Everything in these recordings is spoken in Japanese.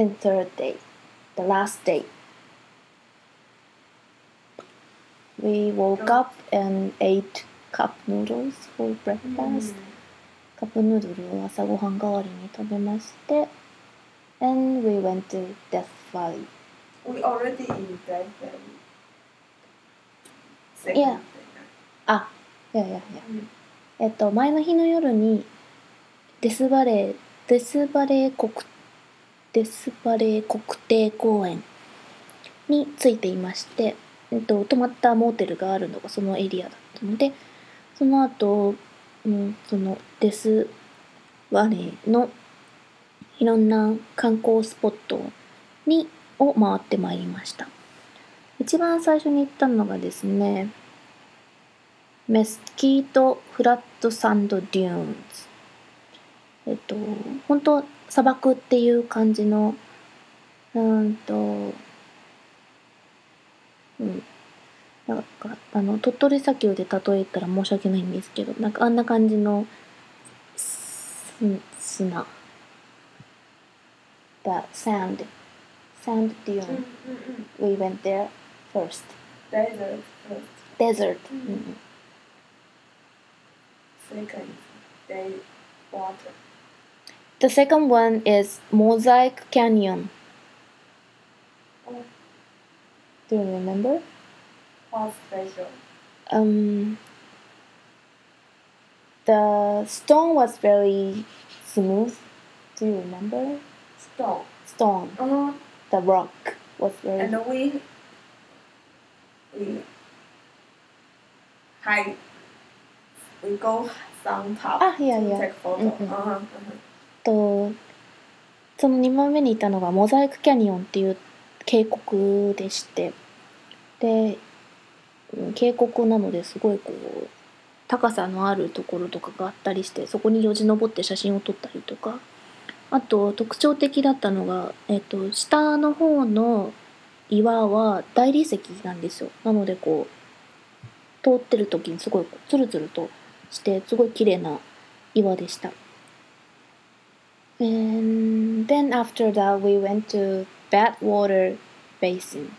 and third day, the last day. We woke up and ate cup noodles for breakfast. カップヌードルを朝ごはん代わりに食べまして、and we went to Death Valley. We already in that valley. Second Yeah. あ、いやいやいや。うんえっと、前の日の夜にデスバレー、デスバレー国、デスバレー国定公園についていまして、えっと、泊まったモーテルがあるのがそのエリアだったので、その後、うん、そのデスバレーのいろんな観光スポットにを回ってまいりました。一番最初に行ったのがですね、メスキート・フラット・サンド・デューンズ。えっと、本当砂漠っていう感じの、うーんと、うん。なんか、あの、鳥取砂丘で例えたら申し訳ないんですけど、なんかあんな感じの、す砂。The sand. Sand うんうん dune. うん We went there first. Desert first. Desert. うんうん Second day water. The second one is Mosaic Canyon. Do you remember? what's special? Um, the stone was very smooth. Do you remember? Stone. Stone. Uh-huh. The rock was very. and we we hike. We go some top Ah, yeah, to yeah. take photo. Mhm. Uh-huh, uh-huh. とその2番目にいたのがモザイクキャニオンっていう渓谷でしてで渓谷なのですごいこう高さのあるところとかがあったりしてそこによじ登って写真を撮ったりとかあと特徴的だったのが、えっと下の方の岩は大理石なんですよなのでこう通ってる時にすごいツルツルとしてすごい綺麗な岩でした。And then after that, we went to Badwater Basin.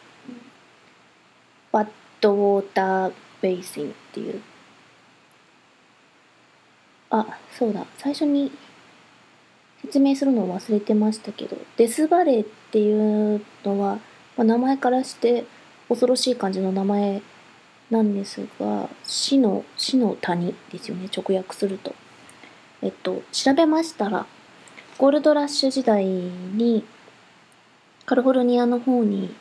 Badwater Basin っていう。あ、そうだ。最初に説明するのを忘れてましたけど、デスバレーっていうのは、まあ、名前からして恐ろしい感じの名前なんですが、死の、死の谷ですよね、直訳すると。えっと、調べましたら、ゴールドラッシュ時代にカリフォルニアの方に、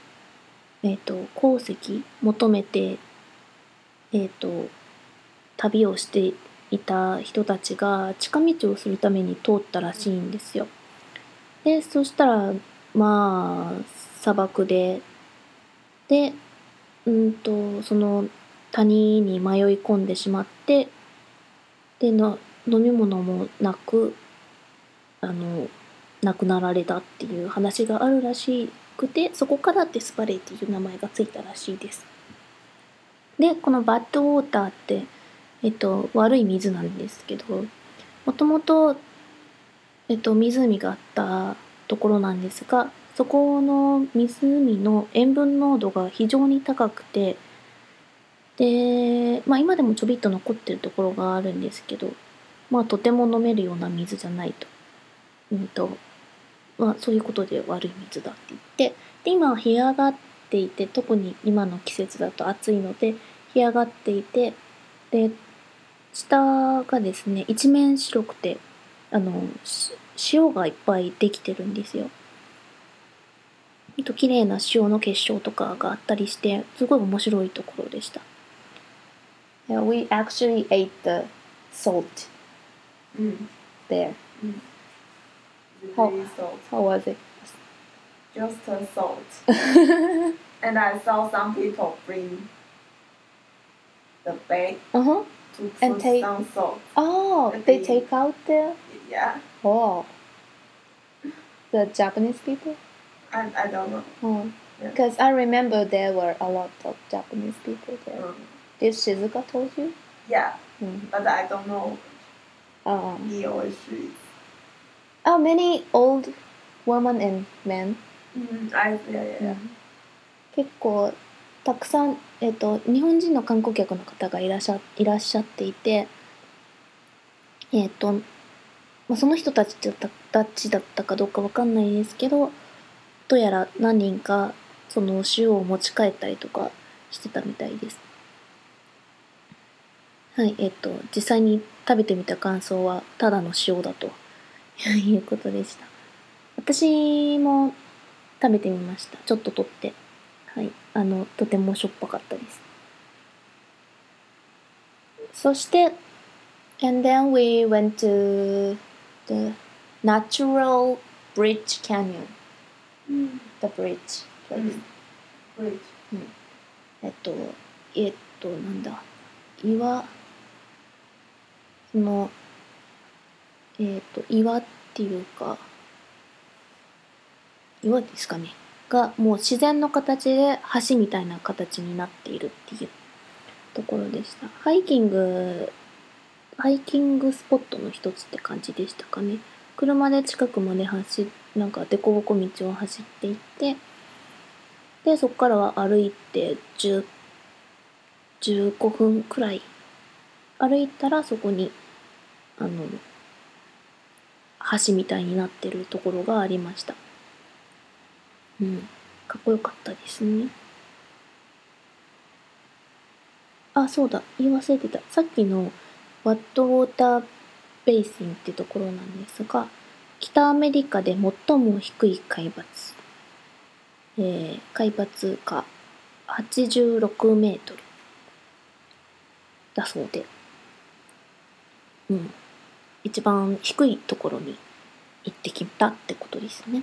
えっと鉱石求めて、えっと旅をしていた人たちが近道をするために通ったらしいんですよ。でそしたらまあ砂漠ででうんとその谷に迷い込んでしまってでの飲み物もなくあの亡くなられたっていう話があるらしくてそこからデスバレーっていう名前がついたらしいです。でこのバッドウォーターって、えっと、悪い水なんですけどもともと、えっと、湖があったところなんですがそこの湖の塩分濃度が非常に高くてで、まあ、今でもちょびっと残ってるところがあるんですけど、まあ、とても飲めるような水じゃないと。うんとまあ、そういうことで悪い水だって言ってで今は干上がっていて特に今の季節だと暑いので干上がっていてで下がですね一面白くてあのし塩がいっぱいできてるんですよ。と綺麗な塩の結晶とかがあったりしてすごい面白いところでした。Yeah, we actually ate the salt Mm. there. It's How- salt. How was it? Just a salt. and I saw some people bring the bag Uh-huh. to put And take- some salt. Oh, At they the- take out there? Yeah. Oh. The Japanese people? I, I don't know. Oh. Yeah. Because I remember there were a lot of Japanese people there. Um, Did Shizuka told you? yeah, Mm. but I don't know Uh, he or she. Oh, many old Woman and Men? うん、あ、いやいやいや。結構たくさん、えっと日本人の観光客の方がいらっしゃいらっしゃっていて、えっとまあ、その人たちだったたちだったかどうかわかんないですけどどうやら何人かその塩を持ち帰ったりとかしてたみたいです。はい、えっと実際に食べてみた感想はただの塩だと いうことでした。私も食べてみました。ちょっと取って。はい。あの、とてもしょっぱかったです。そして、and then we went to the natural bridge canyon. うん。The bridge う place. ん。ブリッジ。えっと、えっと、なんだ。岩、その、えっと、岩っていうか、岩ですかね。が、もう自然の形で橋みたいな形になっているっていうところでした。ハイキング、ハイキングスポットの一つって感じでしたかね。車で近くまで走、なんか凸凹道を走っていって、で、そこからは歩いて10 15分くらい歩いたらそこにあの橋みたいになってるところがありました。うん。かっこよかったですね。あそうだ。言い忘れてた。さっきのワットウォーターベイシンってところなんですが北アメリカで最も低い海抜。えー海抜が86メートルだそうで、うん、一番低いところに行ってきたってことですね。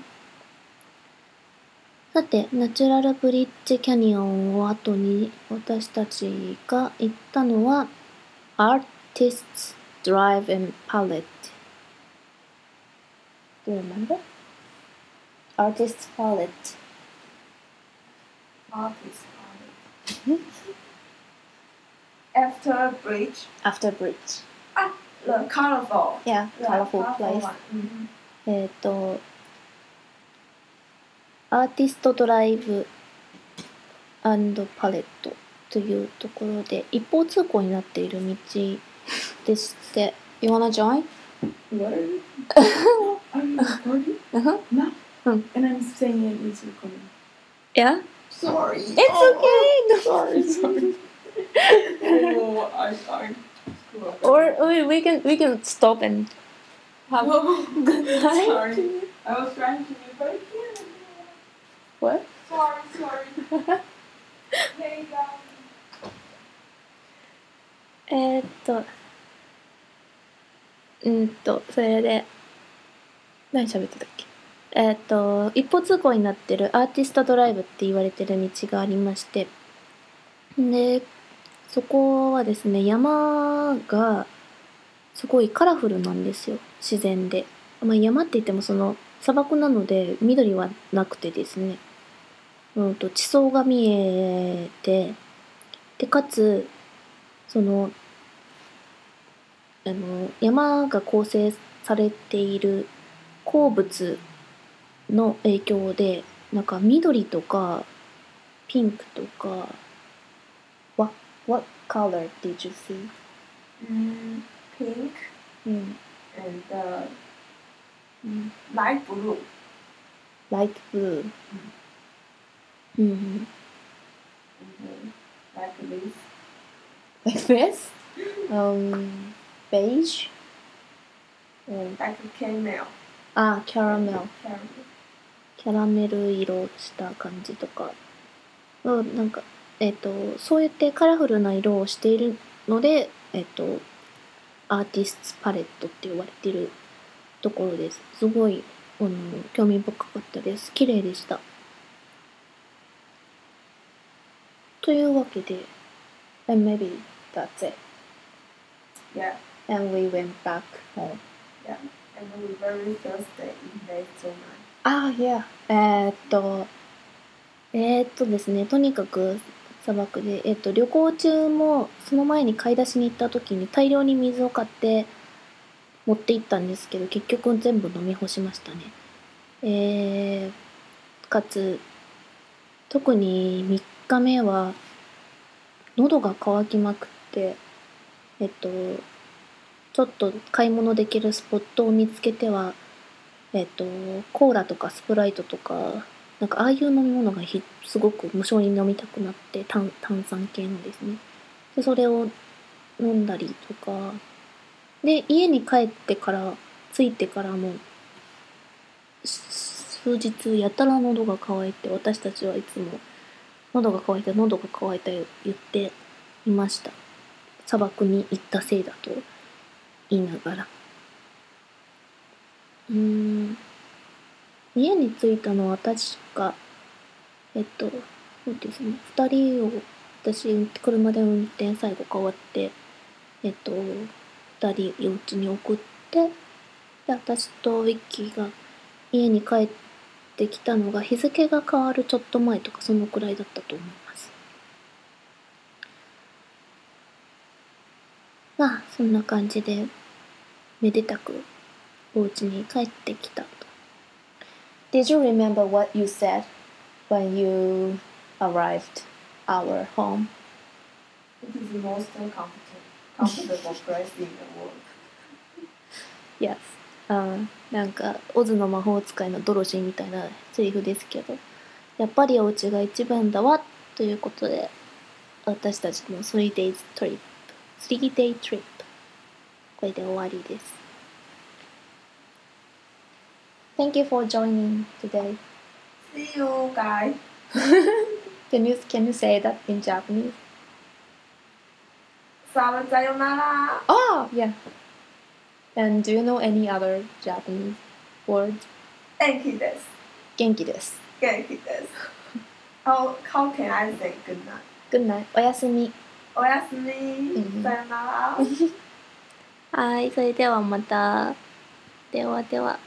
さて、ナチュラルブリッジキャニオンを後に私たちが行ったのは、アーティスト・ドライブ・パレット。アーティスト・パレット。アーティスト・パレット。After a the colorful. Yeah, colorful place. one. Mhm. えっ、と、アーティストドライブパレットというところで一方通行になっている道でして、You wanna join? What are you? are you recording? Uh-huh. No. Hmm. And I'm saying it is recording. Yeah? Sorry. It's Oh, okay! Sorry, sorry. oh, I, I. Or, we can we can stop and have Oh, good time. sorry. I was trying to but I can't. What? Sorry, sorry. えーっと、うんと、それで、何喋ってたっけえーっと、一方通行になってるアーティストドライブって言われてる道がありまして、で、そこはですね、山がすごいカラフルなんですよ、自然で。まあ、山って言ってもその砂漠なので緑はなくてですね、うんと地層が見えて、で、かつ、そのあの山が構成されている鉱物の影響でなんか緑とかピンクとかわ what color did you see? Mm, pink うん、 and uh, うん、 light blue. light blue うん、 Mhm. Like this. like this? Um, beige? うん、 Like caramel. あ、キャラメル Caramel. キャラメル色した感じとか、うん、なんか、 えっ、と、そうやってカラフルな色をしているので、えっ、と、アーティストパレットって呼ばれているところです。すごい、あの、興味深かったです。綺麗でした。というわけで、and maybe that's it. Yeah. And we went back home. Yeah. And we were very thirsty in day tonight. ああ、いや。えーっと、えーっとですね、とにかく砂漠で、えっと、旅行中も、その前に買い出しに行った時に大量に水を買って持って行ったんですけど、結局全部飲み干しましたね。えーかつ特に3日目は喉が渇きまくってえっとちょっと買い物できるスポットを見つけてはえっとコーラとかスプライトとかなんかああいう飲み物がひすごく無性に飲みたくなって炭炭酸系のですね。でそれを飲んだりとか。で家に帰ってから着いてからも数日やたら喉が渇いて私たちはいつも喉が渇いた喉が渇いた言っていました。砂漠に行ったせいだと言いながら。うーん。家に着いたのは確かえっとそうですね2人を私車で運転最後変わってえっと2人幼稚に送ってで私とウィッキーが家に帰ってきたのが日付が変わるちょっと前とかそのくらいだったと思います。まあそんな感じでめでたくお家に帰ってきた。Did you remember what you said when you arrived our home? It is the most comfortable, comfortable place in the world. Yes. あなんかオズの魔法使いのドロシーみたいなセリフですけどやっぱりお家が一番だわということで私たちの 3days trip 3day trip これで終わりです Thank you for joining today See you guys. Can you, can you say that in Japanese? ささよなら。 Oh, yeah. And do you know any other Japanese words? 元気です。元気です。元気です。How, how can I say good night? Good night. おやすみ。おやすみ。んさよなら。はい、それではまた。ではでは。